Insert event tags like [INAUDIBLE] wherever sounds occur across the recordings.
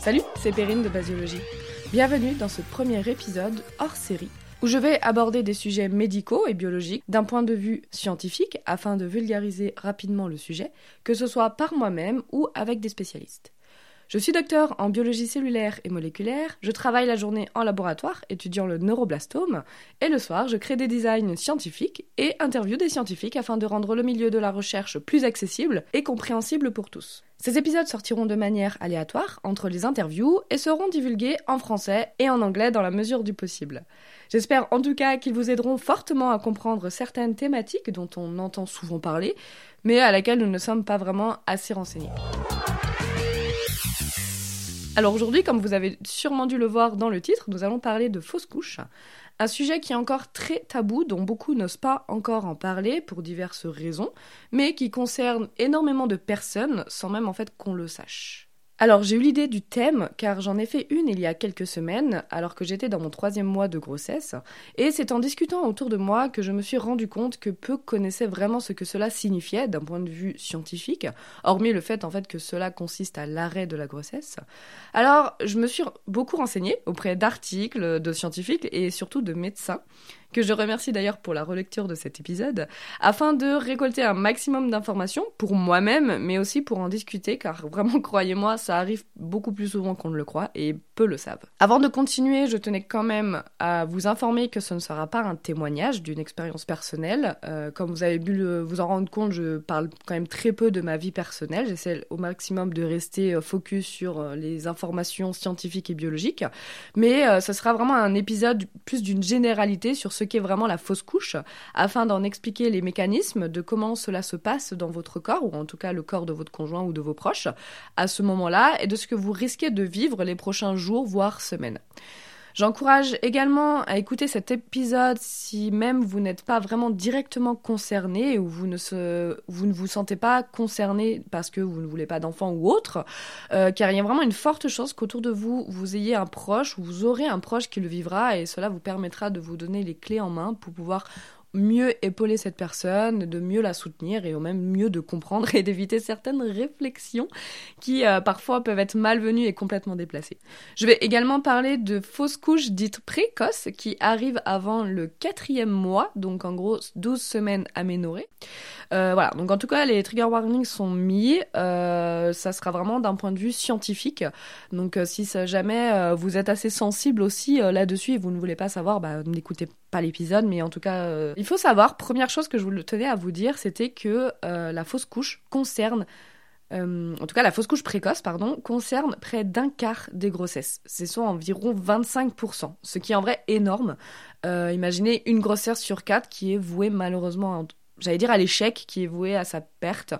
Salut, c'est Perrine de Basiologie. Bienvenue dans ce premier épisode hors série où je vais aborder des sujets médicaux et biologiques d'un point de vue scientifique afin de vulgariser rapidement le sujet, que ce soit par moi-même ou avec des spécialistes. Je suis docteur en biologie cellulaire et moléculaire, je travaille la journée en laboratoire étudiant le neuroblastome, et le soir je crée des designs scientifiques et interview des scientifiques afin de rendre le milieu de la recherche plus accessible et compréhensible pour tous. Ces épisodes sortiront de manière aléatoire entre les interviews et seront divulgués en français et en anglais dans la mesure du possible. J'espère en tout cas qu'ils vous aideront fortement à comprendre certaines thématiques dont on entend souvent parler, mais à laquelle nous ne sommes pas vraiment assez renseignés. Alors aujourd'hui, comme vous avez sûrement dû le voir dans le titre, nous allons parler de fausses couches. Un sujet qui est encore très tabou, dont beaucoup n'osent pas encore en parler pour diverses raisons, mais qui concerne énormément de personnes sans même en fait qu'on le sache. Alors j'ai eu l'idée du thème car j'en ai fait une il y a quelques semaines alors que j'étais dans mon troisième mois de grossesse et c'est en discutant autour de moi que je me suis rendu compte que peu connaissaient vraiment ce que cela signifiait d'un point de vue scientifique, hormis le fait en fait que cela consiste à l'arrêt de la grossesse. Alors je me suis beaucoup renseignée auprès d'articles, de scientifiques et surtout de médecins que je remercie d'ailleurs pour la relecture de cet épisode, afin de récolter un maximum d'informations pour moi-même, mais aussi pour en discuter, car vraiment, [LAUGHS] croyez-moi, ça arrive beaucoup plus souvent qu'on ne le croit, et peu le savent. Avant de continuer, je tenais quand même à vous informer que ce ne sera pas un témoignage d'une expérience personnelle. Euh, comme vous avez pu vous en rendre compte, je parle quand même très peu de ma vie personnelle. J'essaie au maximum de rester euh, focus sur euh, les informations scientifiques et biologiques. Mais ce sera vraiment un épisode plus d'une généralité sur ce qu'est vraiment la fausse couche, afin d'en expliquer les mécanismes de comment cela se passe dans votre corps, ou en tout cas le corps de votre conjoint ou de vos proches, à ce moment-là, et de ce que vous risquez de vivre les prochains jours voire semaines. J'encourage également à écouter cet épisode si même vous n'êtes pas vraiment directement concerné ou vous ne, vous sentez pas concerné parce que vous ne voulez pas d'enfant ou autre, euh, car il y a vraiment une forte chance qu'autour de vous, vous ayez un proche ou vous aurez un proche qui le vivra et cela vous permettra de vous donner les clés en main pour pouvoir mieux épauler cette personne, de mieux la soutenir et au même mieux de comprendre et d'éviter certaines réflexions qui euh, parfois peuvent être malvenues et complètement déplacées. Je vais également parler de fausses couches dites précoces qui arrivent avant le quatrième mois, donc en gros 12 semaines aménorées. Euh, voilà, donc en tout cas les trigger warnings sont mis, euh, ça sera vraiment d'un point de vue scientifique. Donc si jamais vous êtes assez sensible aussi là-dessus et vous ne voulez pas savoir, bah, n'écoutez pas l'épisode, mais en tout cas, il faut savoir, première chose que je tenais à vous dire, c'était que euh, la fausse couche concerne, euh, en tout cas la fausse couche précoce, pardon, concerne près d'un quart des grossesses. C'est soit environ 25%, ce qui est en vrai énorme. Euh, imaginez une grossesse sur quatre qui est vouée malheureusement j'allais dire à l'échec, qui est vouée à sa perte.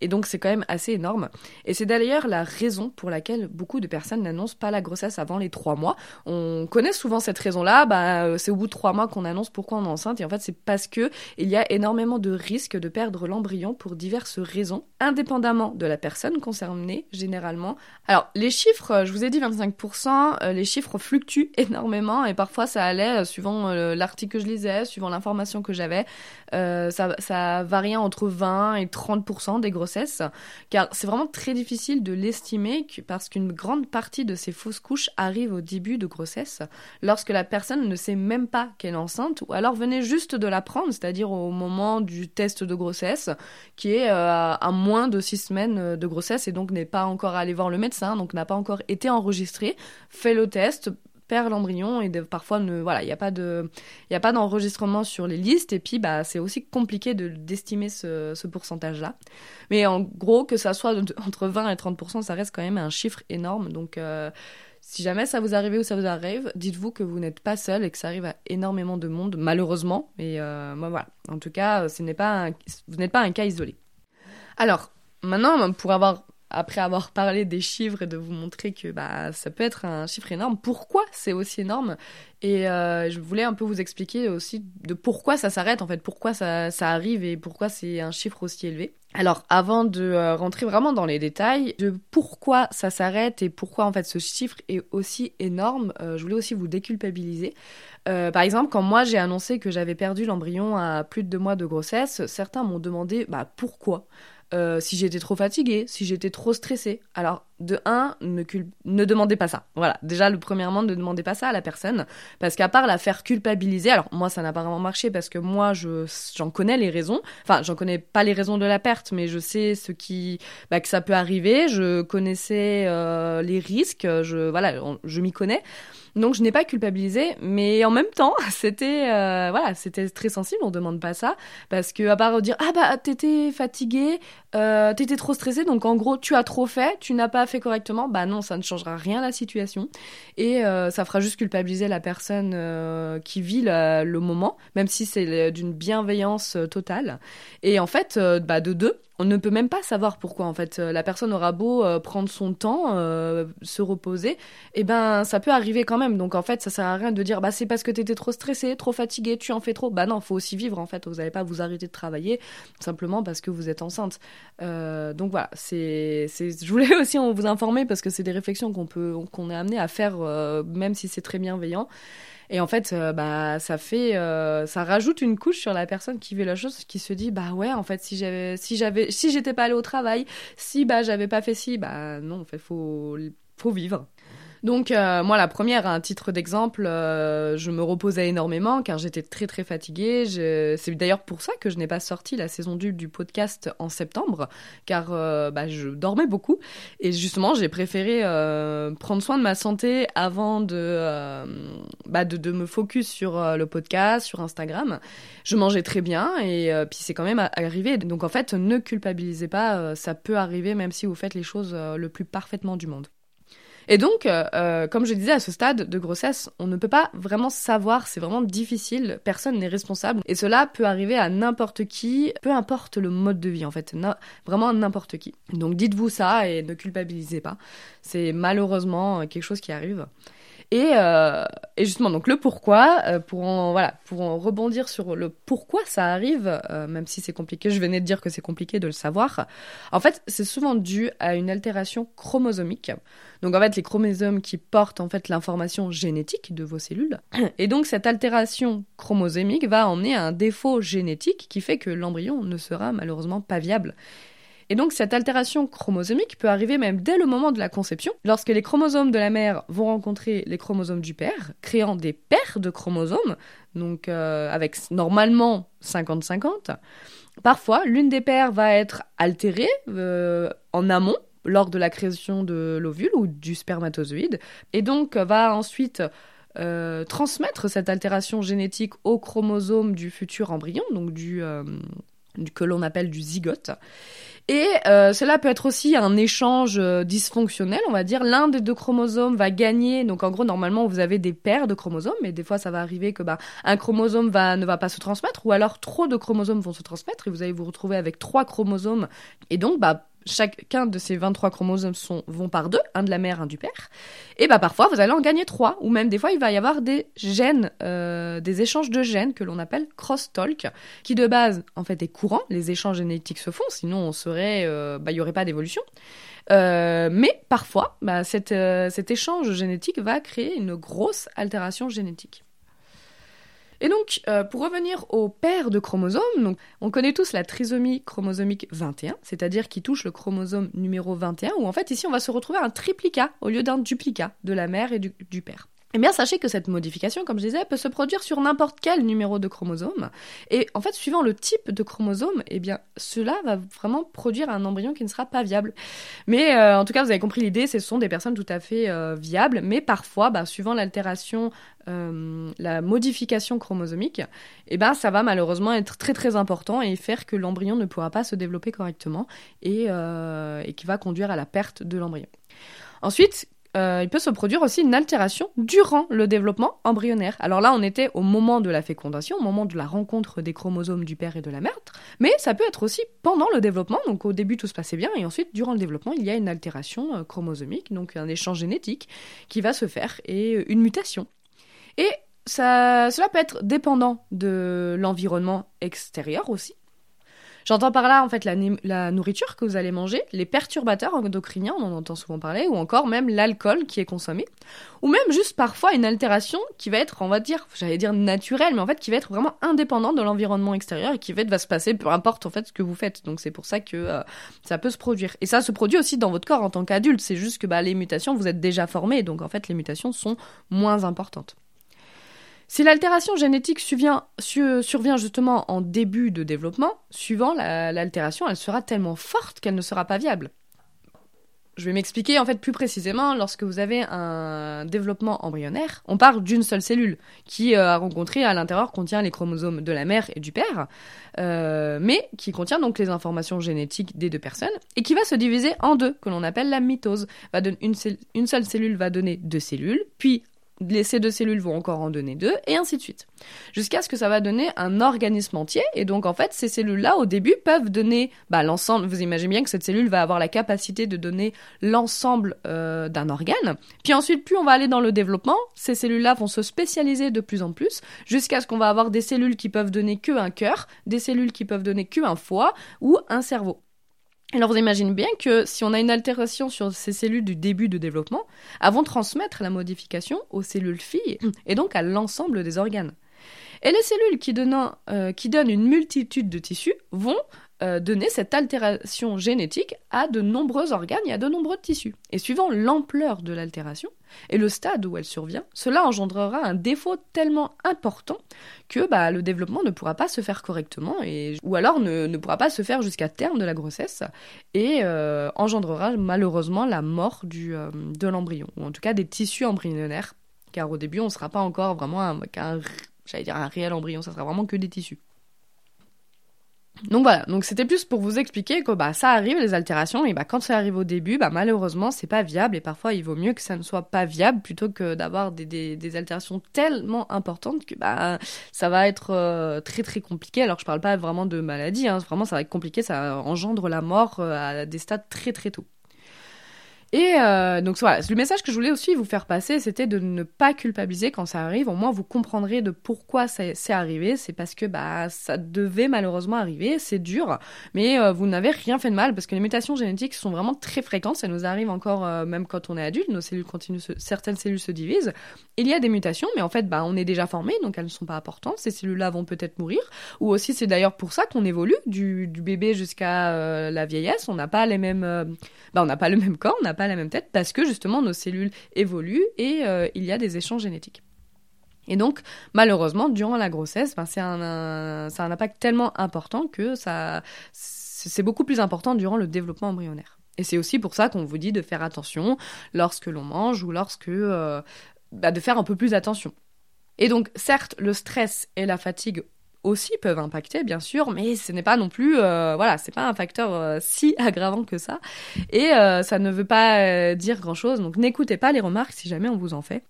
Et donc c'est quand même assez énorme. Et c'est d'ailleurs la raison pour laquelle beaucoup de personnes n'annoncent pas la grossesse avant les trois mois. On connaît souvent cette raison-là, bah, euh, c'est au bout de trois mois qu'on annonce pourquoi on est enceinte. Et en fait c'est parce que il y a énormément de risques de perdre l'embryon pour diverses raisons, indépendamment de la personne concernée généralement. Alors les chiffres, euh, je vous ai dit 25%, euh, les chiffres fluctuent [LAUGHS] énormément et parfois ça allait, suivant l'article que je lisais, suivant l'information que j'avais, ça, ça variait entre 20 et 30% des grossesses car c'est vraiment très difficile de l'estimer parce qu'une grande partie de ces fausses couches arrivent au début de grossesse, lorsque la personne ne sait même pas qu'elle est enceinte, ou alors venait juste de l'apprendre, c'est-à-dire au moment du test de grossesse, qui est euh, à moins de six semaines de grossesse et donc n'est pas encore allé voir le médecin, donc n'a pas encore été enregistré, fait le test, perd l'embryon et parfois ne voilà il n'y a pas de il a pas d'enregistrement sur les listes et puis bah c'est aussi compliqué de d'estimer ce, ce pourcentage là mais en gros que ça soit entre 20 et 30 ça reste quand même un chiffre énorme donc euh, si jamais ça vous arrive ou ça vous arrive, dites-vous que vous n'êtes pas seul et que ça arrive à énormément de monde, malheureusement. Mais euh, moi, voilà. En tout cas, ce n'est pas vous n'êtes pas un cas isolé. Alors, maintenant, pour avoir après avoir parlé des chiffres et de vous montrer que bah, ça peut être un chiffre énorme, pourquoi c'est aussi énorme? Et euh, je voulais un peu vous expliquer aussi de pourquoi ça s'arrête, en fait, pourquoi ça, ça arrive et pourquoi c'est un chiffre aussi élevé. Alors, avant de euh, rentrer vraiment dans les détails de pourquoi ça s'arrête et pourquoi en fait ce chiffre est aussi énorme, euh, je voulais aussi vous déculpabiliser. par exemple, quand moi j'ai annoncé que j'avais perdu l'embryon à plus de deux mois de grossesse, certains m'ont demandé bah, pourquoi? Euh, si j'étais trop fatiguée, si j'étais trop stressée. Alors, de un, ne, ne demandez pas ça. Voilà, déjà, le premièrement, ne demandez pas ça à la personne, parce qu'à part la faire culpabiliser, alors moi, ça n'a pas vraiment marché, parce que moi, je j'en connais les raisons. Enfin, j'en connais pas les raisons de la perte, mais je sais ce qui, bah, que ça peut arriver. Je connaissais euh, les risques. Je voilà, je m'y connais. Donc je n'ai pas culpabilisé, mais en même temps, [LAUGHS] c'était euh, voilà, c'était très sensible. On demande pas ça parce que à part dire ah bah t'étais fatigué, euh, t'étais trop stressé, donc en gros tu as trop fait, tu n'as pas fait correctement, bah non, ça ne changera rien la situation et euh, ça fera juste culpabiliser la personne qui vit le, moment, même si c'est d'une bienveillance totale. Et en fait, bah de deux, on ne peut même pas savoir pourquoi en fait. La personne aura beau prendre son temps se reposer et eh ben ça peut arriver quand même. Donc en fait ça sert à rien de dire bah c'est parce que t'étais trop stressé trop fatigué tu en fais trop. Bah non faut aussi vivre en fait. Vous n'allez pas vous arrêter de travailler simplement parce que vous êtes enceinte. Euh, donc voilà, c'est, je voulais [LAUGHS] aussi vous informer parce que c'est des réflexions qu'on peut, qu'on est amené à faire, euh, même si c'est très bienveillant. Et en fait, euh, bah, ça fait, ça rajoute une couche sur la personne qui vit la chose, qui se dit, bah ouais, en fait, si j'avais, si j'avais, si j'étais pas allé au travail, si bah j'avais pas fait ci, bah non, en fait, faut, faut vivre. Donc euh, moi la première, à un titre d'exemple, euh, je me reposais énormément car j'étais très très fatiguée. C'est d'ailleurs pour ça que je n'ai pas sorti la saison 2 du podcast en septembre car euh, bah, je dormais beaucoup et justement j'ai préféré prendre soin de ma santé avant de, bah, de, de, me focus sur le podcast, sur Instagram. Je mangeais très bien et puis c'est quand même arrivé. Donc en fait ne culpabilisez pas, ça peut arriver même si vous faites les choses le plus parfaitement du monde. Et donc, euh, euh, comme je disais, à ce stade de grossesse, on ne peut pas vraiment savoir, c'est vraiment difficile, personne n'est responsable. Et cela peut arriver à n'importe qui, peu importe le mode de vie en fait, vraiment n'importe qui. Donc dites-vous ça et ne culpabilisez pas. C'est malheureusement quelque chose qui arrive. Et, euh, et, justement, donc le pourquoi, euh, pour en, voilà, pour en rebondir sur le pourquoi ça arrive, euh, même si c'est compliqué, je venais de dire que c'est compliqué de le savoir. En fait, c'est souvent dû à une altération chromosomique. Donc en fait, les chromosomes qui portent en fait l'information génétique de vos cellules. [CLEARS THROAT] Et donc cette altération chromosomique va emmener à un défaut génétique qui fait que l'embryon ne sera malheureusement pas viable. Et donc cette altération chromosomique peut arriver même dès le moment de la conception, lorsque les chromosomes de la mère vont rencontrer les chromosomes du père, créant des paires de chromosomes, donc euh, avec normalement 50-50. Parfois, l'une des paires va être altérée euh, en amont, lors de la création de l'ovule ou du spermatozoïde, et donc va ensuite euh, transmettre cette altération génétique au chromosome du futur embryon, donc du, que l'on appelle du zygote. Et euh, cela peut être aussi un échange euh, dysfonctionnel, on va dire. L'un des deux chromosomes va gagner. Donc en gros, normalement, vous avez des paires de chromosomes, mais des fois, ça va arriver que bah, un chromosome va, ne va pas se transmettre, ou alors trop de chromosomes vont se transmettre, et vous allez vous retrouver avec trois chromosomes. Et donc, bah, chacun de ces 23 chromosomes sont, vont par deux, un de la mère, un du père. Et bah parfois vous allez en gagner trois, ou même des fois il va y avoir des gènes, euh, des échanges de gènes que l'on appelle crosstalk, qui de base en fait est courant, les échanges génétiques se font, sinon on serait, euh, bah il y aurait pas d'évolution. Euh, mais parfois, bah, cet échange génétique va créer une grosse altération génétique. Et donc, euh, pour revenir aux paires de chromosomes, on connaît tous la trisomie chromosomique 21, c'est-à-dire qui touche le chromosome numéro 21, où en fait ici on va se retrouver un triplicat au lieu d'un duplicat de la mère et du père. Eh bien, sachez que cette modification, comme je disais, peut se produire sur n'importe quel numéro de chromosome. Et en fait, suivant le type de chromosome, eh bien, cela va vraiment produire un embryon qui ne sera pas viable. Mais euh, en tout cas, vous avez compris l'idée, ce sont des personnes tout à fait euh, viables, mais parfois, bah, suivant l'altération, euh, la modification chromosomique, eh ben, ça va malheureusement être très très important et faire que l'embryon ne pourra pas se développer correctement et, et qui va conduire à la perte de l'embryon. Ensuite, euh, il peut se produire aussi une altération durant le développement embryonnaire. Alors là, on était au moment de la fécondation, au moment de la rencontre des chromosomes du père et de la mère, mais ça peut être aussi pendant le développement. Donc au début, tout se passait bien, et ensuite, durant le développement, il y a une altération euh, chromosomique, donc un échange génétique qui va se faire et une mutation. Et cela peut être dépendant de l'environnement extérieur aussi. J'entends par là en fait la, nourriture que vous allez manger, les perturbateurs endocriniens, on en entend souvent parler, ou encore même l'alcool qui est consommé, ou même juste parfois une altération qui va être, on va dire, j'allais dire naturelle, mais en fait qui va être vraiment indépendante de l'environnement extérieur et qui va, se passer peu importe en fait ce que vous faites. Donc c'est pour ça que euh, ça peut se produire. Et ça se produit aussi dans votre corps en tant qu'adulte. C'est juste que bah, les mutations, vous êtes déjà formé, donc en fait les mutations sont moins importantes. Si l'altération génétique survient, justement en début de développement, suivant l'altération, elle sera tellement forte qu'elle ne sera pas viable. Je vais m'expliquer en fait plus précisément. Lorsque vous avez un développement embryonnaire, on part d'une seule cellule qui euh, a rencontré à l'intérieur contient les chromosomes de la mère et du père, euh, mais qui contient donc les informations génétiques des deux personnes et qui va se diviser en deux, que l'on appelle la mitose. une, une seule cellule va donner deux cellules, puis ces deux cellules vont encore en donner deux, et ainsi de suite. Jusqu'à ce que ça va donner un organisme entier, et donc en fait, ces cellules-là, au début, peuvent donner bah, l'ensemble, vous imaginez bien que cette cellule va avoir la capacité de donner l'ensemble euh, d'un organe, puis ensuite, plus on va aller dans le développement, ces cellules-là vont se spécialiser de plus en plus, jusqu'à ce qu'on va avoir des cellules qui peuvent donner que un cœur, des cellules qui peuvent donner que un foie, ou un cerveau. Alors vous imaginez bien que si on a une altération sur ces cellules du début de développement, elles vont transmettre la modification aux cellules filles et donc à l'ensemble des organes. Et les cellules qui donnent, euh, qui donnent une multitude de tissus vont euh, donner cette altération génétique à de nombreux organes et à de nombreux tissus. Et suivant l'ampleur de l'altération et le stade où elle survient, cela engendrera un défaut tellement important que bah, le développement ne pourra pas se faire correctement et, ou alors ne, pourra pas se faire jusqu'à terme de la grossesse et euh, engendrera malheureusement la mort du, euh, de l'embryon, ou en tout cas des tissus embryonnaires, car au début on ne sera pas encore vraiment un, dire un réel embryon, ça sera vraiment que des tissus. Donc voilà, c'était plus pour vous expliquer que bah ça arrive les altérations et bah quand ça arrive au début, bah malheureusement c'est pas viable et parfois il vaut mieux que ça ne soit pas viable plutôt que d'avoir des, altérations tellement importantes que bah ça va être euh, très très compliqué. Alors je parle pas vraiment de maladie, hein, vraiment ça va être compliqué, ça engendre la mort euh, à des stades très très tôt. Et euh, donc voilà, le message que je voulais aussi vous faire passer, c'était de ne pas culpabiliser quand ça arrive. Au moins, vous comprendrez de pourquoi c'est arrivé. C'est parce que bah ça devait malheureusement arriver. C'est dur, mais euh, vous n'avez rien fait de mal parce que les mutations génétiques sont vraiment très fréquentes. Ça nous arrive encore euh, même quand on est adulte. Nos cellules continuent, certaines cellules se divisent. Il y a des mutations, mais en fait, bah on est déjà formé, donc elles ne sont pas importantes. Ces cellules-là vont peut-être mourir. Ou aussi, c'est d'ailleurs pour ça qu'on évolue du, bébé jusqu'à la vieillesse. On n'a pas les mêmes, bah on n'a pas le même corps, pas la même tête parce que justement nos cellules évoluent et euh, il y a des échanges génétiques. Et donc, malheureusement, durant la grossesse, ben, c'est un, impact tellement important que ça, c'est beaucoup plus important durant le développement embryonnaire. Et c'est aussi pour ça qu'on vous dit de faire attention lorsque l'on mange ou lorsque, euh, bah, de faire un peu plus attention. Et donc, certes, le stress et la fatigue aussi peuvent impacter, bien sûr, mais ce n'est pas non plus, euh, voilà, c'est pas un facteur euh, si aggravant que ça. Et euh, ça ne veut pas dire grand chose. Donc n'écoutez pas les remarques si jamais on vous en fait.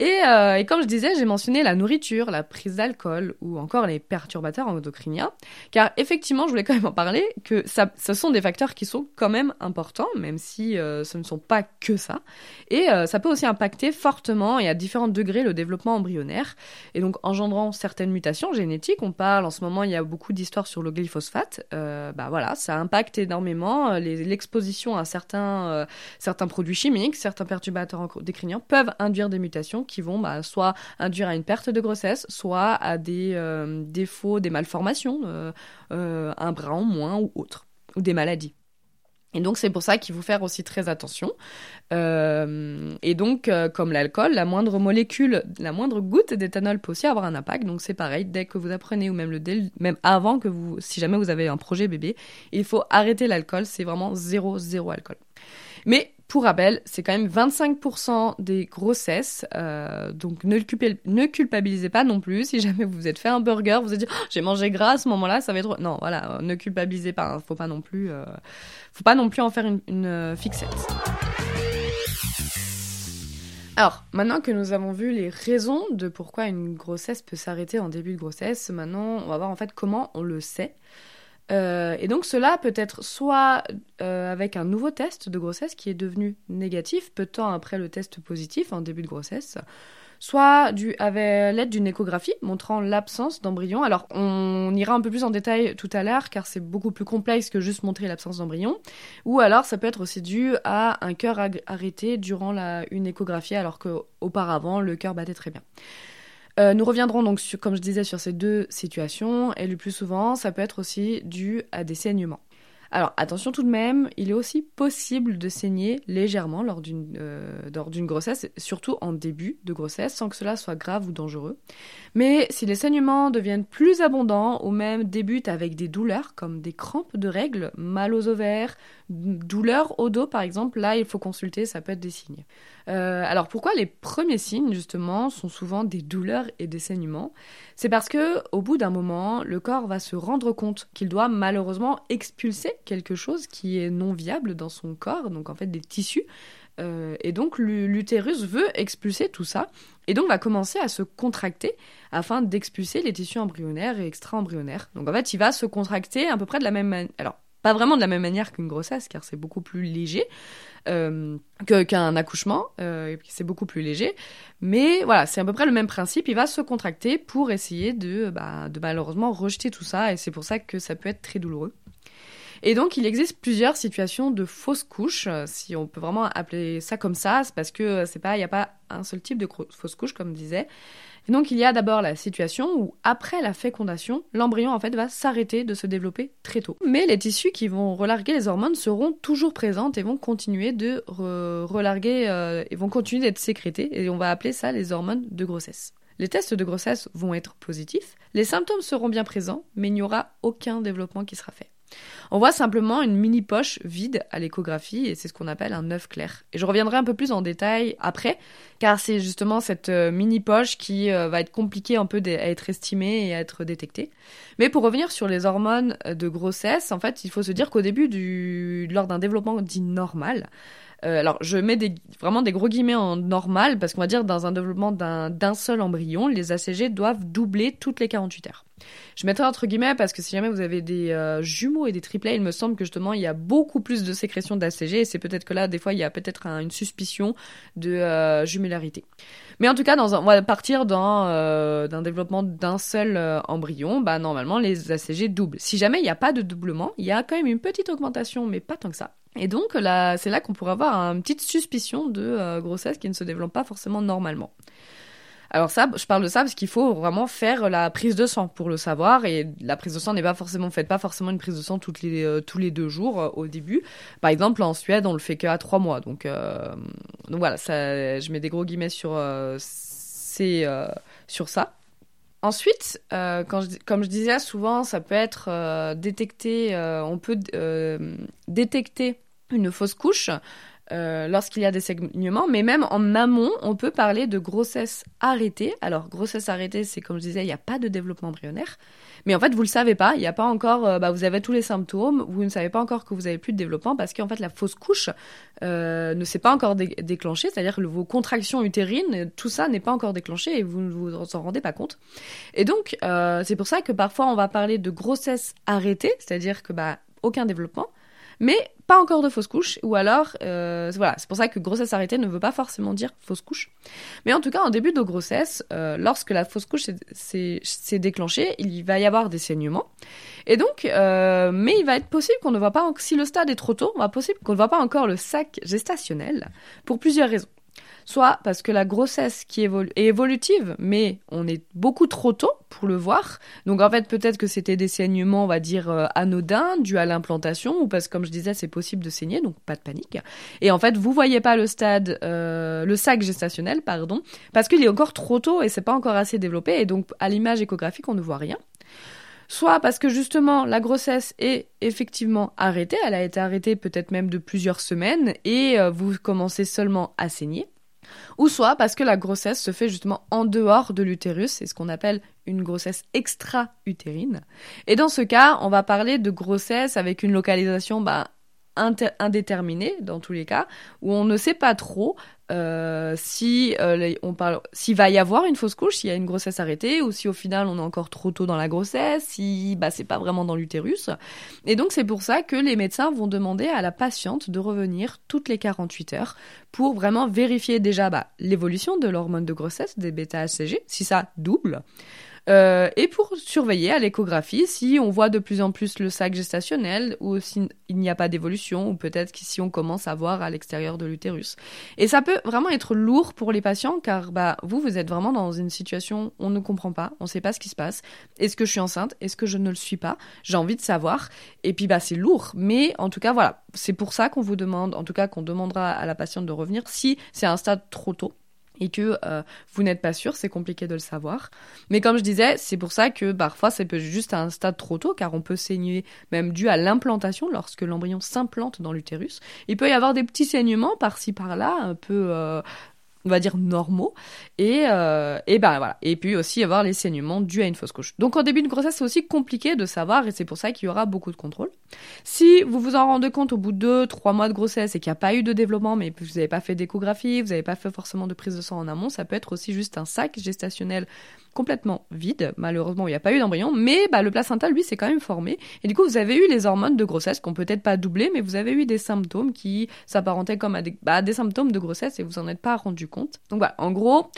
Euh, et, comme je disais, j'ai mentionné la nourriture, la prise d'alcool ou encore les perturbateurs endocriniens, car effectivement, je voulais quand même en parler, que ça, ce sont des facteurs qui sont quand même importants, même si euh, ce ne sont pas que ça. Et euh, ça peut aussi impacter fortement et à différents degrés le développement embryonnaire, et donc engendrant certaines mutations génétiques. On parle en ce moment, il y a beaucoup d'histoires sur le glyphosate. bah voilà, ça impacte énormément l'exposition à certains, certains produits chimiques, certains perturbateurs endocriniens peuvent induire des mutations qui vont bah, soit induire à une perte de grossesse, soit à des euh, défauts, des malformations, euh, euh, un bras en moins ou autre, ou des maladies. Et donc c'est pour ça qu'il faut faire aussi très attention. et donc comme l'alcool, la moindre molécule, la moindre goutte d'éthanol peut aussi avoir un impact. Donc c'est pareil, dès que vous apprenez ou même le même avant que vous, si jamais vous avez un projet bébé, il faut arrêter l'alcool. C'est vraiment zéro zéro alcool. Mais pour rappel, c'est quand même 25% des grossesses, euh, donc ne, ne, culpabilisez pas non plus. Si jamais vous vous êtes fait un burger, vous êtes dit oh, j'ai mangé gras à ce moment-là, ça va être non, voilà, euh, ne culpabilisez pas. Hein, faut pas non plus, euh, faut pas non plus en faire une, une fixette. Alors, maintenant que nous avons vu les raisons de pourquoi une grossesse peut s'arrêter en début de grossesse, maintenant on va voir en fait comment on le sait. Euh, et donc cela peut être soit euh, avec un nouveau test de grossesse qui est devenu négatif peu de temps après le test positif en début de grossesse, soit avec l'aide d'une échographie montrant l'absence d'embryon. Alors on ira un peu plus en détail tout à l'heure car c'est beaucoup plus complexe que juste montrer l'absence d'embryon. Ou alors ça peut être aussi dû à un cœur arrêté durant une échographie alors qu'auparavant le cœur battait très bien. Euh, nous reviendrons donc, comme je disais, sur ces deux situations, et le plus souvent, ça peut être aussi dû à des saignements. Alors attention tout de même, il est aussi possible de saigner légèrement lors d'une euh, grossesse, surtout en début de grossesse, sans que cela soit grave ou dangereux. Mais si les saignements deviennent plus abondants ou même débutent avec des douleurs comme des crampes de règles, mal aux ovaires, douleurs au dos par exemple, là il faut consulter, ça peut être des signes. Euh, alors pourquoi les premiers signes justement sont souvent des douleurs et des saignements? C'est parce que au bout d'un moment, le corps va se rendre compte qu'il doit malheureusement expulser quelque chose qui est non viable dans son corps, donc en fait des tissus. Euh, et donc l'utérus veut expulser tout ça, et donc va commencer à se contracter afin d'expulser les tissus embryonnaires et extra-embryonnaires. Donc en fait, il va se contracter à peu près de la même manière. Pas vraiment de la même manière qu'une grossesse, car c'est beaucoup plus léger euh, qu'un accouchement, euh, c'est beaucoup plus léger. Mais voilà, c'est à peu près le même principe. Il va se contracter pour essayer de, bah, de malheureusement rejeter tout ça, et c'est pour ça que ça peut être très douloureux. Et donc, il existe plusieurs situations de fausses couches, euh, si on peut vraiment appeler ça comme ça, c'est parce que c'est pas, il n'y a pas un seul type de fausse couche, comme disait. Et donc, il y a d'abord la situation où, après la fécondation, l'embryon, en fait, va s'arrêter de se développer très tôt. Mais les tissus qui vont relarguer les hormones seront toujours présentes et vont continuer de relarguer, euh, et vont continuer d'être sécrétés, et on va appeler ça les hormones de grossesse. Les tests de grossesse vont être positifs, les symptômes seront bien présents, mais il n'y aura aucun développement qui sera fait. On voit simplement une mini poche vide à l'échographie et c'est ce qu'on appelle un œuf clair. Et je reviendrai un peu plus en détail après, car c'est justement cette euh, mini poche qui euh, va être compliquée un peu à être estimée et à être détectée. Mais pour revenir sur les hormones de grossesse, en fait, il faut se dire qu'au début lors d'un développement dit normal, euh, alors, je mets vraiment des gros guillemets en normal, parce qu'on va dire dans un développement d'un seul embryon, les ACG doivent doubler toutes les 48 heures. Je mettrai entre guillemets parce que si jamais vous avez des euh, jumeaux et des triplets, il me semble que justement il y a beaucoup plus de sécrétion d'ACG et c'est peut-être que là, des fois, il y a peut-être une suspicion de euh. Mais en tout cas, dans on va partir dans d'un développement d'un seul embryon. Bah normalement, les ACG doublent. Si jamais il n'y a pas de doublement, il y a quand même une petite augmentation, mais pas tant que ça. Et donc là, c'est là qu'on pourrait avoir une petite suspicion de euh, grossesse qui ne se développe pas forcément normalement. Alors ça, je parle de ça parce qu'il faut vraiment faire la prise de sang pour le savoir et la prise de sang n'est pas forcément faite pas forcément une prise de sang les euh, tous les deux jours euh, au début. Par exemple en Suède on le fait qu'à trois mois donc donc voilà ça je mets des gros guillemets sur sur ça. Ensuite, euh, comme je disais souvent, ça peut être euh, détecté, euh, on peut détecter une fausse couche lorsqu'il y a des saignements, mais même en amont, on peut parler de grossesse arrêtée. Alors, grossesse arrêtée, c'est comme je disais, il n'y a pas de développement embryonnaire. Mais en fait, vous le savez pas. Il n'y a pas encore. Euh, bah, vous avez tous les symptômes. Vous ne savez pas encore que vous avez plus de développement parce qu'en fait, la fausse couche euh, ne s'est pas encore déclenchée. C'est-à-dire que vos contractions utérines, tout ça n'est pas encore déclenché et vous ne vous en rendez pas compte. Et donc, euh, c'est pour ça que parfois on va parler de grossesse arrêtée, c'est-à-dire que bah aucun développement mais pas encore de fausse couche, ou alors, euh, voilà, c'est pour ça que grossesse arrêtée ne veut pas forcément dire fausse couche. Mais en tout cas, en début de grossesse, euh, lorsque la fausse couche s'est déclenchée, il va y avoir des saignements. Et donc, euh, mais il va être possible qu'on ne voit pas, si le stade est trop tôt, on va possible qu'on ne voit pas encore le sac gestationnel, pour plusieurs raisons soit parce que la grossesse qui est évolutive, mais on est beaucoup trop tôt pour le voir. Donc en fait, peut-être que c'était des saignements, on va dire, euh, anodins, dus à l'implantation, ou parce que comme je disais, c'est possible de saigner, donc pas de panique. Et en fait, vous voyez pas le stade, euh, le sac gestationnel, pardon, parce qu'il est encore trop tôt et c'est pas encore assez développé, et donc à l'image échographique, on ne voit rien soit parce que justement la grossesse est effectivement arrêtée, elle a été arrêtée peut-être même de plusieurs semaines et euh, vous commencez seulement à saigner ou soit parce que la grossesse se fait justement en dehors de l'utérus, c'est ce qu'on appelle une grossesse extra-utérine. Et dans ce cas, on va parler de grossesse avec une localisation bah, indéterminée dans tous les cas, où on ne sait pas trop euh, si euh, on parle, s'il va y avoir une fausse couche, s'il y a une grossesse arrêtée, ou si au final on est encore trop tôt dans la grossesse, si bah c'est pas vraiment dans l'utérus. Et donc c'est pour ça que les médecins vont demander à la patiente de revenir toutes les 48 heures pour vraiment vérifier déjà bah, l'évolution de l'hormone de grossesse des bêta-HCG, si ça double. Euh, et pour surveiller à l'échographie si on voit de plus en plus le sac gestationnel ou s'il n'y a pas d'évolution ou peut-être si on commence à voir à l'extérieur de l'utérus. Et ça peut vraiment être lourd pour les patients car bah, vous, vous êtes vraiment dans une situation on ne comprend pas, on ne sait pas ce qui se passe. Est-ce que je suis enceinte? Est-ce que je ne le suis pas? J'ai envie de savoir. Et puis bah, c'est lourd. Mais en tout cas, voilà, c'est pour ça qu'on vous demande, en tout cas qu'on demandera à la patiente de revenir si c'est un stade trop tôt et que euh, vous n'êtes pas sûr, c'est compliqué de le savoir. Mais comme je disais, c'est pour ça que parfois peut juste à un stade trop tôt, car on peut saigner même dû à l'implantation lorsque l'embryon s'implante dans l'utérus. Il peut y avoir des petits saignements par-ci par-là, un peu euh, on va dire normaux. Et euh, et ben voilà. Et puis aussi avoir les saignements dus à une fausse couche. Donc en début de grossesse c'est aussi compliqué de savoir et c'est pour ça qu'il y aura beaucoup de contrôle si vous vous en rendez compte au bout de deux trois mois de grossesse et qu'il n'y a pas eu de développement mais vous n'avez pas fait d'échographie vous n'avez pas fait forcément de prise de sang en amont ça peut être aussi juste un sac gestationnel complètement vide. Malheureusement, il n'y a pas eu d'embryon, mais bah, le placenta, lui, s'est quand même formé. Et du coup, vous avez eu les hormones de grossesse qui n'ont peut-être pas doublé, mais vous avez eu des symptômes qui s'apparentaient comme à des, bah, des symptômes de grossesse et vous en êtes pas rendu compte. Donc voilà, en gros,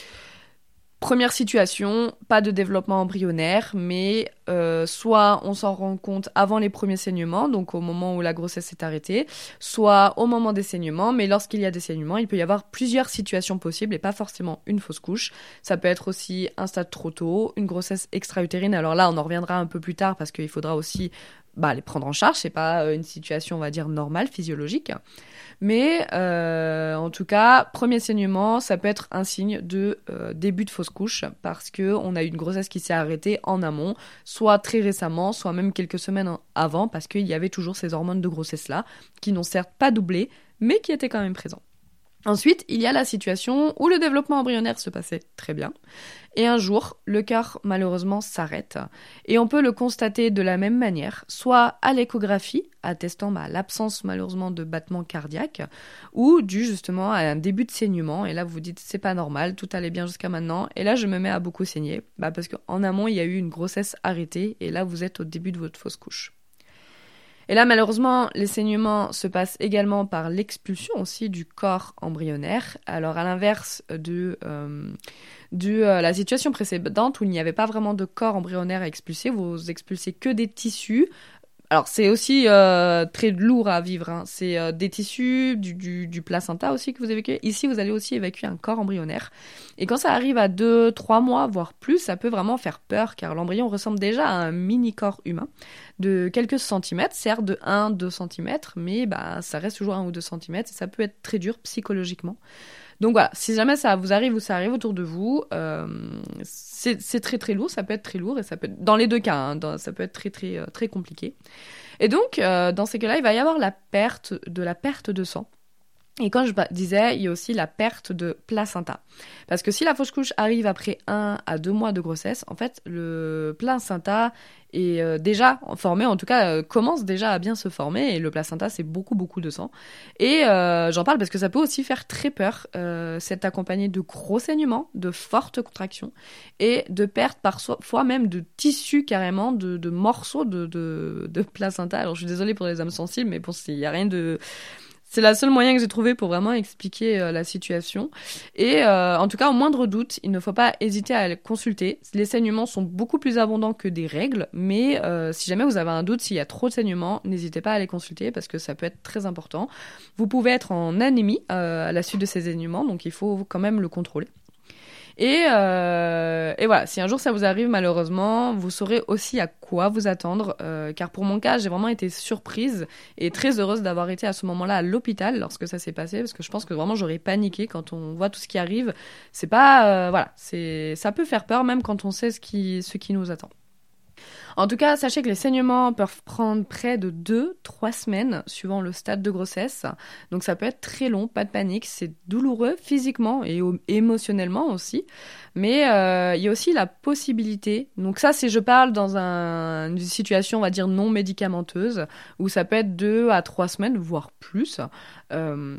Première situation, pas de développement embryonnaire, mais euh, soit on s'en rend compte avant les premiers saignements, donc au moment où la grossesse est arrêtée, soit au moment des saignements, mais lorsqu'il y a des saignements, il peut y avoir plusieurs situations possibles et pas forcément une fausse couche. Ça peut être aussi un stade trop tôt, une grossesse extra-utérine, alors là on en reviendra un peu plus tard parce qu'il faudra aussi bah, les prendre en charge, c'est pas euh, une situation on va dire normale, physiologique. Mais euh, en tout cas, premier saignement, ça peut être un signe de euh, début de fausse couche parce que on a eu une grossesse qui s'est arrêtée en amont, soit très récemment, soit même quelques semaines avant, parce qu'il y avait toujours ces hormones de grossesse là qui n'ont certes pas doublé, mais qui étaient quand même présentes. Ensuite, il y a la situation où le développement embryonnaire se passait très bien, et un jour, le cœur malheureusement s'arrête, et on peut le constater de la même manière, soit à l'échographie, attestant l'absence malheureusement de battement cardiaque, ou dû justement à un début de saignement, et là vous vous dites c'est pas normal, tout allait bien jusqu'à maintenant, et là je me mets à beaucoup saigner, bah, parce qu'en amont il y a eu une grossesse arrêtée, et là vous êtes au début de votre fausse couche. Et là, malheureusement, les saignements se passent également par l'expulsion aussi du corps embryonnaire. Alors, à l'inverse de, euh, euh, la situation précédente où il n'y avait pas vraiment de corps embryonnaire à expulser, vous expulsez que des tissus alors c'est aussi euh, très lourd à vivre. Hein. C'est euh, des tissus, du, placenta aussi que vous évacuez. Ici, vous allez aussi évacuer un corps embryonnaire. Et quand ça arrive à 2, 3 mois, voire plus, ça peut vraiment faire peur car l'embryon ressemble déjà à un mini corps humain de quelques centimètres, certes de 1, 2 centimètres, mais bah, ça reste toujours 1 ou 2 centimètres et ça peut être très dur psychologiquement. Donc voilà, si jamais ça vous arrive ou ça arrive autour de vous, euh, c'est très très lourd, ça peut être très lourd et ça peut être, dans les deux cas, hein, ça peut être très très euh, très compliqué. Et donc euh, dans ces cas-là, il va y avoir la perte de la perte de sang. Et quand je disais, il y a aussi la perte de placenta. Parce que si la fausse couche arrive après un à deux mois de grossesse, en fait, le placenta est euh, déjà formé, en tout cas, euh, commence déjà à bien se former. Et le placenta, c'est beaucoup, beaucoup de sang. Et euh, j'en parle parce que ça peut aussi faire très peur. c'est accompagné de gros saignements, de fortes contractions et de perte parfois même de tissus carrément, de, morceaux de, de, de placenta. Alors, je suis désolée pour les âmes sensibles, mais bon, il n'y a rien de c'est la seule moyen que j'ai trouvé pour vraiment expliquer euh, la situation. Et euh, en tout cas, au moindre doute, il ne faut pas hésiter à consulter. Les saignements sont beaucoup plus abondants que des règles, mais euh, si jamais vous avez un doute, s'il y a trop de saignements, n'hésitez pas à les consulter parce que ça peut être très important. Vous pouvez être en anémie à la suite de ces saignements, donc il faut quand même le contrôler. Et, euh, et, voilà, si un jour ça vous arrive, malheureusement, vous saurez aussi à quoi vous attendre. Euh, car pour mon cas, j'ai vraiment été surprise et très heureuse d'avoir été à ce moment-là à l'hôpital lorsque ça s'est passé, parce que je pense que vraiment j'aurais paniqué quand on voit tout ce qui arrive. C'est pas, euh, voilà, c'est, ça peut faire peur même quand on sait ce qui, ce qui nous attend. En tout cas, sachez que les saignements peuvent prendre près de 2-3 semaines suivant le stade de grossesse. Donc ça peut être très long, pas de panique, c'est douloureux physiquement et émotionnellement aussi. Mais euh, il y a aussi la possibilité, donc ça c'est je parle dans une situation on va dire non médicamenteuse, où ça peut être 2 à 3 semaines, voire plus. Euh,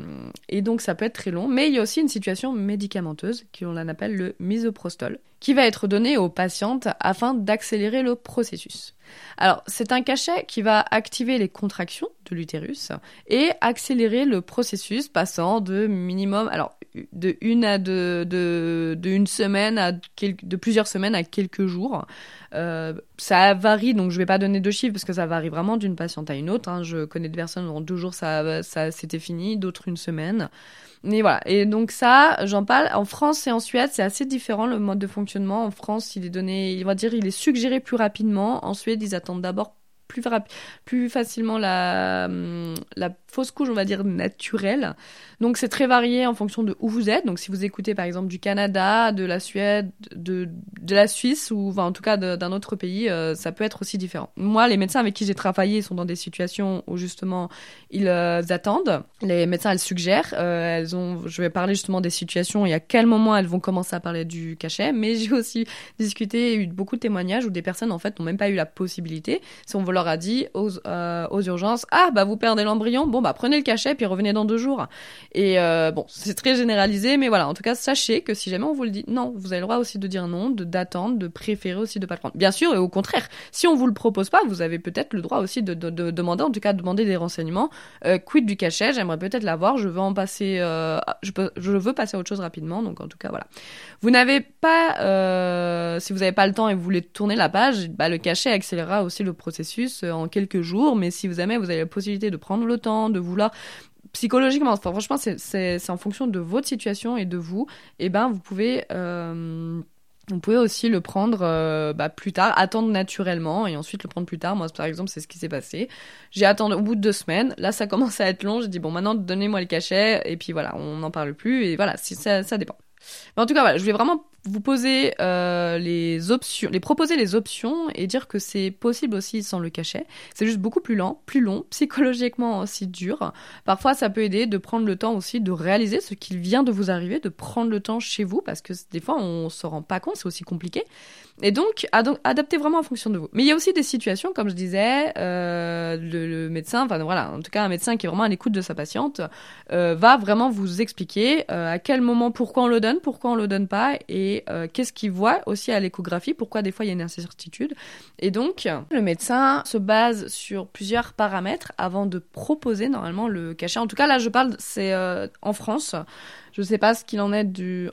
et donc ça peut être très long. Mais il y a aussi une situation médicamenteuse, qu'on appelle le misoprostol, qui va être donné aux patientes afin d'accélérer le processus. Alors, c'est un cachet qui va activer les contractions de l'utérus et accélérer le processus passant de minimum, alors de une à de, de, une semaine à de plusieurs semaines à quelques jours. Euh, ça varie, donc je vais pas donner de chiffres parce que ça varie vraiment d'une patiente à une autre. Hein. Je connais des personnes en deux jours ça, ça c'était fini, d'autres une semaine. Mais voilà. Et donc ça, j'en parle. En France et en Suède, c'est assez différent le mode de fonctionnement. En France, il est donné, il va dire, il est suggéré plus rapidement. En Suède, ils attendent d'abord plus, plus facilement la fausse couche, on va dire, naturelle. Donc c'est très varié en fonction de où vous êtes. Donc si vous écoutez par exemple du Canada, de la Suède, de, de la Suisse ou en tout cas d'un autre pays, euh, ça peut être aussi différent. Moi, les médecins avec qui j'ai travaillé sont dans des situations où justement ils euh, attendent. Les médecins, elles suggèrent. Euh, elles ont, je vais parler justement des situations et à quel moment elles vont commencer à parler du cachet. Mais [LAUGHS] j'ai aussi discuté eu beaucoup de témoignages où des personnes en fait n'ont même pas eu la possibilité. Si on leur a dit aux, aux urgences, ah bah vous perdez l'embryon, bon bah prenez le cachet puis revenez dans deux jours. Et euh, bon, c'est très généralisé, mais voilà, en tout cas, sachez que si jamais on vous le dit, non, vous avez le droit aussi de dire non, de d'attendre, de préférer aussi de pas le prendre. Bien sûr, et au contraire, si on vous le propose pas, vous avez peut-être le droit aussi de, de, de, demander, en tout cas, de demander des renseignements. Euh, quid du cachet? J'aimerais peut-être l'avoir. Je veux en passer, euh, je, veux passer à autre chose rapidement. Donc en tout cas, voilà. Vous n'avez pas, si vous n'avez pas le temps et vous voulez tourner la page, bah, le cachet accélérera aussi le processus en quelques jours. Mais si vous avez, vous avez la possibilité de prendre le temps, de vouloir psychologiquement, franchement, c'est en fonction de votre situation et de vous, et eh ben vous pouvez euh, vous pouvez aussi le prendre euh, bah, plus tard, attendre naturellement et ensuite le prendre plus tard. Moi, par exemple, c'est ce qui s'est passé. J'ai attendu au bout de deux semaines. Là, ça [LAUGHS] commence à être long. J'ai dit bon, maintenant donnez-moi le cachet et puis voilà, on n'en parle plus et voilà, ça, ça dépend. Mais en tout cas, voilà, je voulais vraiment vous poser euh, les options, les proposer les options et dire que c'est possible aussi sans le cachet. C'est juste beaucoup plus lent, plus long, [LAUGHS] psychologiquement aussi dur. Parfois, ça peut aider de prendre le temps aussi de réaliser ce qui vient de vous arriver, de prendre le temps chez vous parce que des fois on se rend pas compte, c'est aussi compliqué. Et donc, adaptez vraiment en fonction de vous. Mais il y a aussi des situations, comme je disais, euh, le, médecin, enfin voilà, en tout cas un médecin qui est vraiment à l'écoute de sa patiente, euh, va vraiment vous expliquer euh, à quel moment, pourquoi on le donne, pourquoi on le donne pas, et qu'est-ce qu'il voit aussi à l'échographie, pourquoi des fois il y a une incertitude. Et donc, le médecin se base sur plusieurs paramètres avant de proposer normalement le cachet. En tout cas, là, je parle, c'est en France. Je ne sais pas ce qu'il en est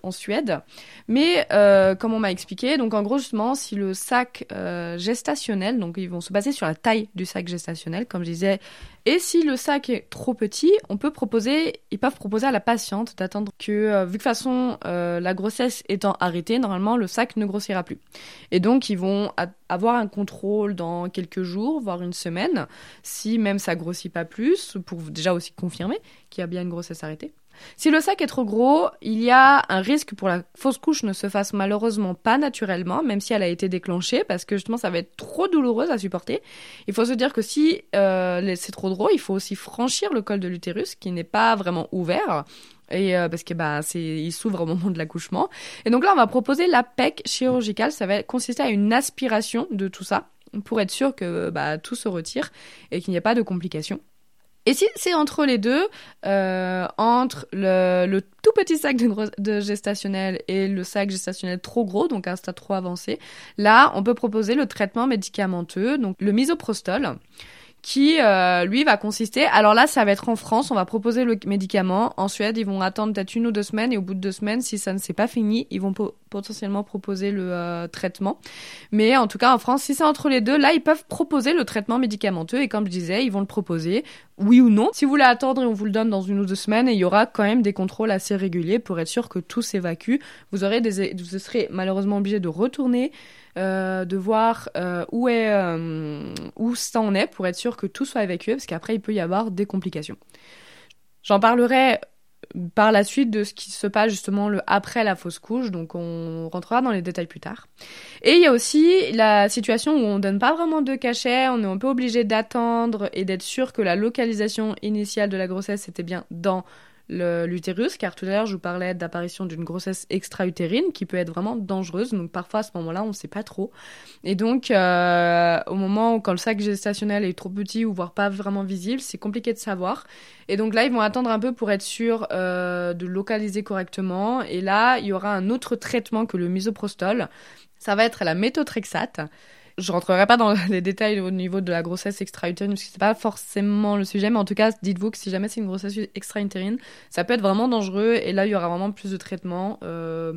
en Suède. Mais euh, comme on m'a expliqué, donc en gros justement, si le sac euh, gestationnel, donc ils vont se baser sur la taille du sac gestationnel, comme je disais, et si le sac est trop petit, on peut proposer, ils peuvent proposer à la patiente d'attendre que, euh, vu que façon la grossesse étant arrêtée, normalement le sac ne grossira plus. Et donc ils vont avoir un contrôle dans quelques jours, voire une semaine, si même ça grossit pas plus, pour déjà aussi confirmer qu'il y a bien une grossesse arrêtée. Si le sac est trop gros, il y a un risque pour la fausse couche ne se fasse malheureusement pas naturellement, même si elle a été déclenchée, parce que justement ça va être trop douloureux à supporter. Il faut se dire que si euh, c'est trop gros, il faut aussi franchir le col de l'utérus qui n'est pas vraiment ouvert. Et euh, parce que bah il s'ouvre au moment de l'accouchement. Et donc là on va proposer la PEC chirurgicale, ça va consister à une aspiration de tout ça pour être sûr que bah, tout se retire et qu'il n'y ait pas de complications. Et si c'est entre les deux, euh, entre le, tout petit sac de, gestationnel et le sac gestationnel trop gros, donc un stade trop avancé, là, on peut proposer le traitement médicamenteux, donc le misoprostol qui euh, lui va consister. Alors là, ça va être en France, on va proposer le médicament. En Suède, ils vont attendre peut-être une ou deux semaines et au bout de deux semaines, si ça ne s'est pas fini, ils vont potentiellement proposer le euh, traitement. Mais en tout cas, en France, si c'est entre les deux, là, ils peuvent proposer le traitement médicamenteux et comme je disais, ils vont le proposer, oui ou non. Si vous voulez attendre, on vous le donne dans une ou deux semaines et il y aura quand même des contrôles assez réguliers pour être sûr que tout s'évacue. Vous aurez vous serez malheureusement obligé de retourner euh, de voir euh, où est où ça en est pour être sûr que tout soit évacué parce qu'après il peut y avoir des complications. J'en parlerai par la suite de ce qui se passe justement le après la fausse couche, donc on rentrera dans les détails plus tard. Et il y a aussi la situation où on donne pas vraiment de cachet, on est un peu obligé d'attendre et d'être sûr que la localisation initiale de la grossesse était bien dans l'utérus, car tout à l'heure je vous parlais d'apparition d'une grossesse extra-utérine qui peut être vraiment dangereuse. Donc parfois à ce moment-là, on ne sait pas trop. Et donc euh, au moment où quand le sac gestationnel est trop petit ou voire pas vraiment visible, c'est compliqué de savoir. Et donc là, ils vont attendre un peu pour être sûr euh, de localiser correctement. Et là, il y aura un autre traitement que le misoprostol. Ça va être la méthotrexate. Je rentrerai pas dans [LAUGHS] les détails au niveau de la grossesse extra-utérine parce que c'est pas forcément le sujet, mais en tout cas, dites-vous que si jamais c'est une grossesse extra-utérine, ça peut être vraiment dangereux et là, il y aura vraiment plus de traitement. Euh,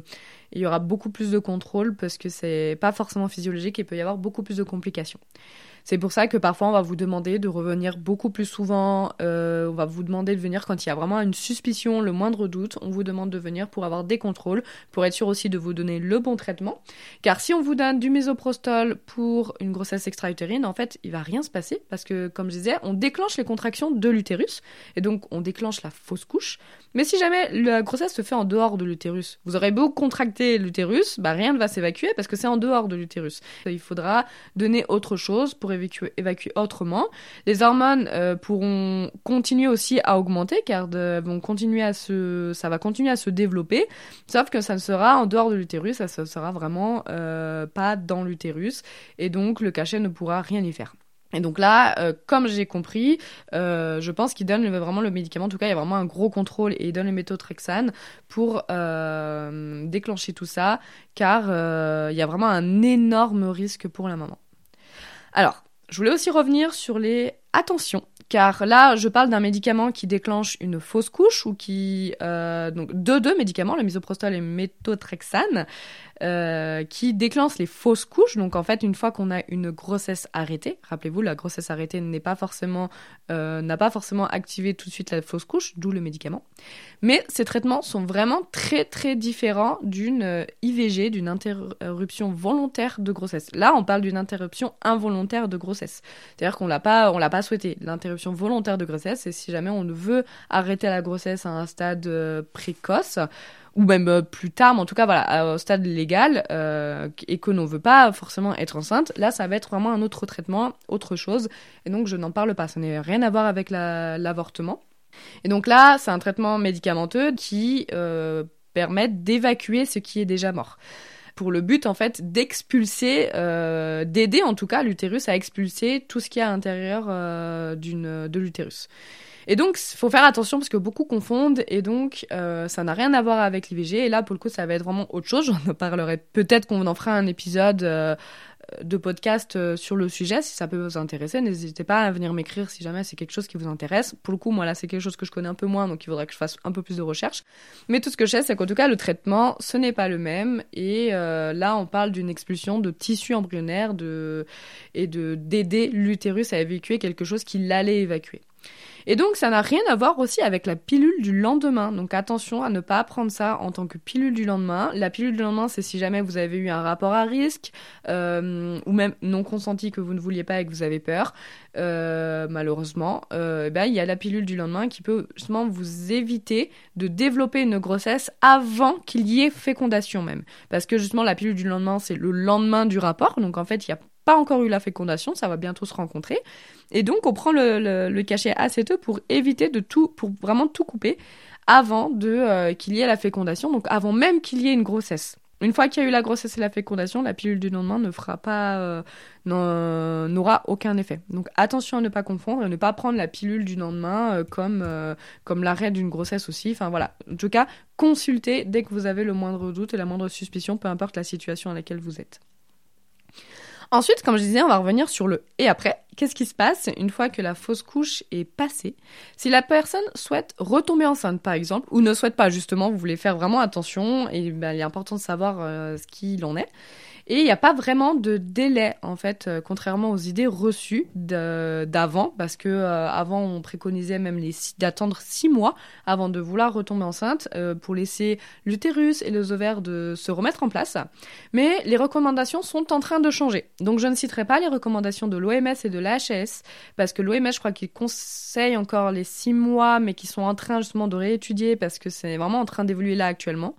il y aura beaucoup plus de contrôle parce que c'est pas forcément physiologique et peut y avoir beaucoup plus de complications. C'est pour ça que parfois on va vous demander de revenir beaucoup plus souvent, euh, on va vous demander de venir quand il y a vraiment une suspicion, le moindre doute, on vous demande de venir pour avoir des contrôles, pour être sûr aussi de vous donner le bon traitement. Car si on vous donne du mésoprostol pour une grossesse extra-utérine, en fait, il va rien se passer parce que, comme je disais, on déclenche les contractions de l'utérus et donc on déclenche la fausse couche. Mais si jamais la grossesse se fait en dehors de l'utérus, vous aurez beau contracter l'utérus, bah rien ne va s'évacuer parce que c'est en dehors de l'utérus. Il faudra donner autre chose pour évacuer, autrement. Les hormones euh, pourront continuer aussi à augmenter car vont continuer à se, ça va continuer à se développer, sauf que ça ne sera en dehors de l'utérus, ça ne sera vraiment euh, pas dans l'utérus et donc le cachet ne pourra rien y faire. Et donc là, euh, comme j'ai compris, je pense qu'il donne vraiment le médicament. En tout cas, il y a vraiment un gros contrôle et il donne le méthotrexane pour déclencher tout ça, car il y a vraiment un énorme risque pour la maman. Alors, je voulais aussi revenir sur les attentions, car là, je parle d'un médicament qui déclenche une fausse couche ou qui euh, donc deux deux médicaments, le misoprostol et le méthotrexane, euh, qui déclenche les fausses couches. Donc en fait, une fois qu'on a une grossesse arrêtée, rappelez-vous, la grossesse arrêtée n'est pas forcément euh, n'a pas forcément activé tout de suite la fausse couche, d'où le médicament. Mais ces traitements sont vraiment très très différents d'une euh, IVG, d'une interruption volontaire de grossesse. Là, on parle d'une interruption involontaire de grossesse. C'est-à-dire qu'on l'a pas on l'a pas souhaité. L'interruption volontaire de grossesse, c'est si jamais on veut arrêter la grossesse à un stade précoce ou même euh, plus tard, mais en tout cas voilà, au stade légal, euh, et que l'on veut pas forcément être enceinte, là ça va être vraiment un autre traitement, autre chose, et donc je n'en parle pas, ça n'a rien à voir avec l'avortement. et donc là, c'est un traitement médicamenteux qui euh, permet d'évacuer ce qui est déjà mort pour le but en fait d'expulser, euh, d'aider en tout cas l'utérus à expulser tout ce qui est à l'intérieur euh, de l'utérus. Et donc, il faut faire attention parce que beaucoup confondent et donc euh, ça n'a rien à voir avec l'IVG. Et là, pour le coup, ça va être vraiment autre chose. [LAUGHS] J'en parlerai peut-être qu'on en fera un épisode de podcast euh, sur le sujet si ça peut vous intéresser. N'hésitez pas à venir m'écrire si jamais c'est quelque chose qui vous intéresse. Pour le coup, moi là, c'est quelque chose que je connais un peu moins, donc il faudrait que je fasse un peu plus de recherche. Mais tout ce que je sais, c'est qu'en tout cas, le traitement, ce n'est pas le même. Et là, on parle d'une expulsion de tissu embryonnaire de... et de d'aider l'utérus à évacuer quelque chose qui l'allait évacuer. Et donc, ça n'a rien à voir aussi avec la pilule du lendemain. Donc, attention à ne pas prendre ça en tant que pilule du lendemain. La pilule du lendemain, c'est si jamais vous avez eu un rapport à risque euh, ou même non consenti que vous ne vouliez pas et que vous avez peur. Euh, malheureusement, euh, ben, il y a la pilule du lendemain qui peut justement vous éviter de développer une grossesse avant qu'il y ait fécondation même. Parce que justement, la pilule du lendemain, c'est le lendemain du rapport. Donc, en fait, il y a pas encore eu la fécondation, ça va bientôt se rencontrer. Et donc, on prend le, le, cachet acéteux pour éviter de tout, pour vraiment tout couper avant de euh, qu'il y ait la fécondation, donc avant même qu'il y ait une grossesse. Une fois qu'il y a eu la grossesse et la fécondation, la pilule du lendemain ne fera pas, euh, n'aura aucun effet. Donc attention à ne pas confondre et ne pas prendre la pilule du lendemain euh, comme comme l'arrêt d'une grossesse aussi. Enfin voilà. En tout cas, consultez dès que vous avez le moindre doute et la moindre suspicion, peu importe la situation à laquelle vous êtes. Ensuite, comme je disais, on va revenir sur le et après. Qu'est-ce qui se passe une fois que la fausse couche est passée? Si la personne souhaite retomber enceinte, par exemple, ou ne souhaite pas, justement, vous voulez faire vraiment attention, et ben, il est important de savoir euh, ce qu'il en est. Et il n'y a pas vraiment de délai, en fait, euh, contrairement aux idées reçues d'avant, parce que euh, avant on préconisait même d'attendre six mois avant de vouloir retomber enceinte euh, pour laisser l'utérus et les ovaires de se remettre en place. Mais les recommandations sont en train de changer. Donc je ne citerai pas les recommandations de l'OMS et de la HS, parce que l'OMS, je crois qu'il conseille encore les six mois, mais qui sont en train justement de réétudier parce que c'est vraiment en train d'évoluer là actuellement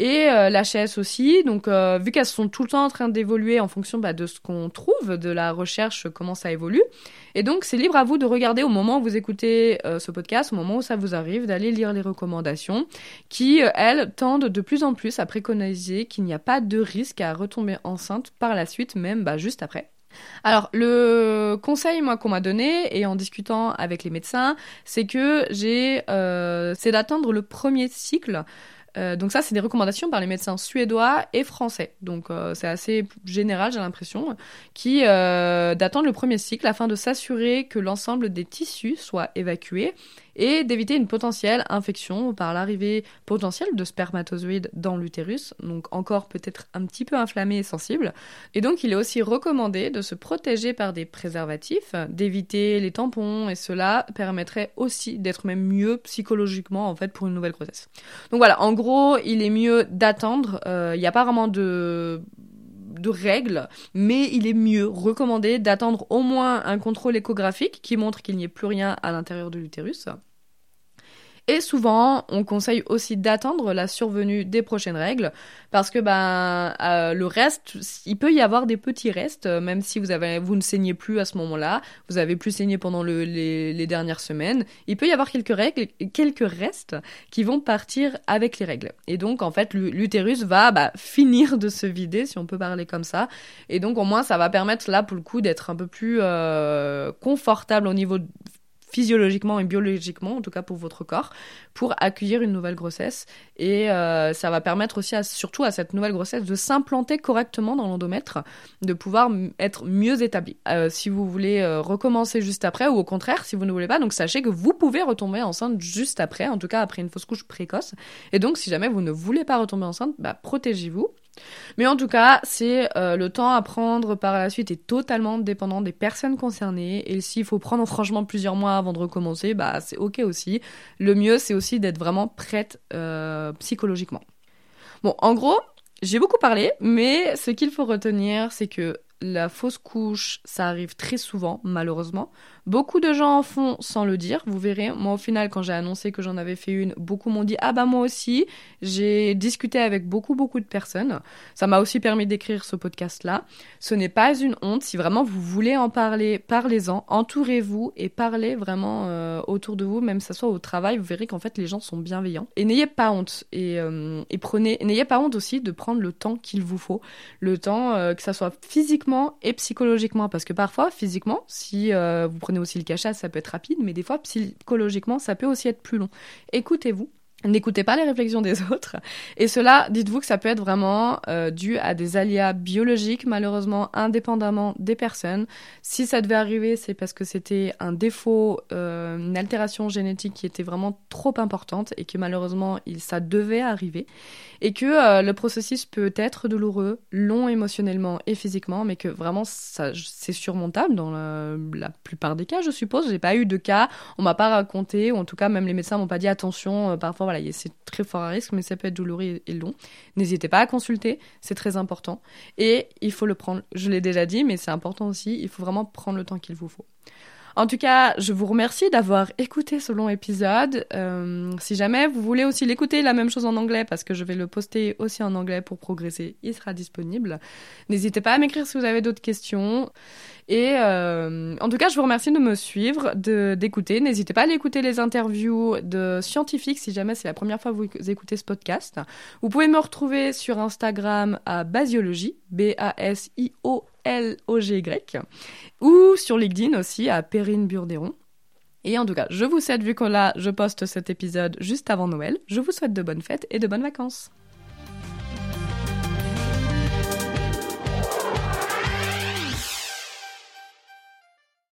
et euh, l'HS aussi. Donc, euh, vu qu'elles sont tout le temps en train d'évoluer en fonction bah, de ce qu'on trouve, de la recherche, comment ça évolue. Et donc, c'est libre à vous de regarder au moment où vous écoutez euh, ce podcast, au moment où ça vous arrive, d'aller lire les recommandations qui, elles, tendent de plus en plus à préconiser qu'il n'y a pas de risque à retomber enceinte par la suite, même bah, juste après. Alors, le conseil, moi, qu'on m'a donné, et en discutant avec les médecins, c'est que j'ai, c'est d'attendre le premier cycle euh, donc ça, c'est des recommandations par les médecins suédois et français. Donc euh, c'est assez général, j'ai l'impression, qui euh, d'attendre le premier cycle afin de s'assurer que l'ensemble des tissus soit évacué et d'éviter une potentielle infection par l'arrivée potentielle de spermatozoïdes dans l'utérus, donc encore peut-être un petit peu inflammé et sensible. Et donc il est aussi recommandé de se protéger par des préservatifs, d'éviter les tampons, et cela permettrait aussi d'être même mieux psychologiquement en fait pour une nouvelle grossesse. Donc voilà, en gros, il est mieux d'attendre, euh, il n'y a pas vraiment de de règles, mais il est mieux recommandé d'attendre au moins un contrôle échographique qui montre qu'il n'y ait plus rien à l'intérieur de l'utérus. Et souvent, on conseille aussi d'attendre la survenue des prochaines règles, parce que ben euh, le reste, il peut y avoir des petits restes, euh, même si vous avez, vous ne saignez plus à ce moment-là, vous avez plus saigné pendant le, les, les, dernières semaines, il peut y avoir quelques règles, quelques restes qui vont partir avec les règles. Et donc en fait, l'utérus va bah, finir de se vider, si on peut parler comme ça. Et donc au moins, ça va permettre là pour le coup d'être un peu plus euh, confortable au niveau physiologiquement et biologiquement, en tout cas pour votre corps, pour accueillir une nouvelle grossesse. Et euh, ça va permettre aussi, surtout à cette nouvelle grossesse, de s'implanter correctement dans l'endomètre, de pouvoir être mieux établi. Euh, si vous voulez euh, recommencer juste après, ou au contraire, si vous ne voulez pas, donc sachez que vous pouvez retomber enceinte juste après, en tout cas après une fausse couche précoce. Et donc, si jamais vous ne voulez pas retomber enceinte, bah, protégez-vous. Mais en tout cas, c'est euh, le temps à prendre par la suite est totalement dépendant des personnes concernées. Et s'il faut prendre franchement plusieurs mois avant de recommencer, bah c'est ok aussi. Le mieux, c'est aussi d'être vraiment prête euh, psychologiquement. Bon, en gros, j'ai beaucoup parlé, mais ce qu'il faut retenir, c'est que la fausse couche, ça arrive très souvent, malheureusement. Beaucoup de gens en font sans le dire, vous verrez. Moi, au final, quand j'ai annoncé que j'en avais fait une, beaucoup m'ont dit Ah bah moi aussi. J'ai discuté avec beaucoup, beaucoup de personnes. Ça m'a aussi permis d'écrire ce podcast-là. Ce n'est pas une honte. Si vraiment vous voulez en parler, parlez-en. Entourez-vous et parlez vraiment euh, autour de vous, même que ce soit au travail. Vous verrez qu'en fait, les gens sont bienveillants. Et n'ayez pas honte. Et, euh, prenez, n'ayez pas honte aussi de prendre le temps qu'il vous faut. Le temps, euh, que ça soit physiquement et psychologiquement. Parce que parfois, physiquement, si vous prenez aussi le cachat, ça peut être rapide, mais des fois, psychologiquement, ça peut aussi être plus long. Écoutez-vous. N'écoutez pas les réflexions des [LAUGHS] autres. Et cela, dites-vous que ça peut être vraiment euh, dû à des aléas biologiques, malheureusement, indépendamment des personnes. Si ça devait arriver, c'est parce que c'était un défaut, euh, une altération génétique qui était vraiment trop importante et que malheureusement, il, ça devait arriver. Et que euh, le processus peut être douloureux, long émotionnellement et physiquement, mais que vraiment, c'est surmontable dans la, la, plupart des cas, je suppose. J'ai pas eu de cas, on m'a pas raconté, ou en tout cas, même les médecins m'ont pas dit attention, parfois voilà, c'est très fort à risque, mais ça peut être douloureux et long. N'hésitez pas à consulter, c'est très important. Et il faut le prendre, je l'ai déjà dit, mais c'est important aussi, il faut vraiment prendre le temps qu'il vous faut. En tout cas, je vous remercie d'avoir écouté ce long épisode. Euh, si jamais vous voulez aussi l'écouter, la même chose en anglais, parce que je vais le poster aussi en anglais pour progresser, il sera disponible. N'hésitez pas à m'écrire si vous avez d'autres questions. Et euh, en tout cas, je vous remercie de me suivre, d'écouter. N'hésitez pas à écouter les interviews de scientifiques si jamais c'est la première fois que vous écoutez ce podcast. Vous pouvez me retrouver sur Instagram à Basiologie, B-A-S-I-O L-O-G-Y, ou sur LinkedIn aussi à Perrine Burdéron. Et en tout cas, je vous souhaite, vu que là, je poste cet épisode juste avant Noël, je vous souhaite de bonnes fêtes et de bonnes vacances.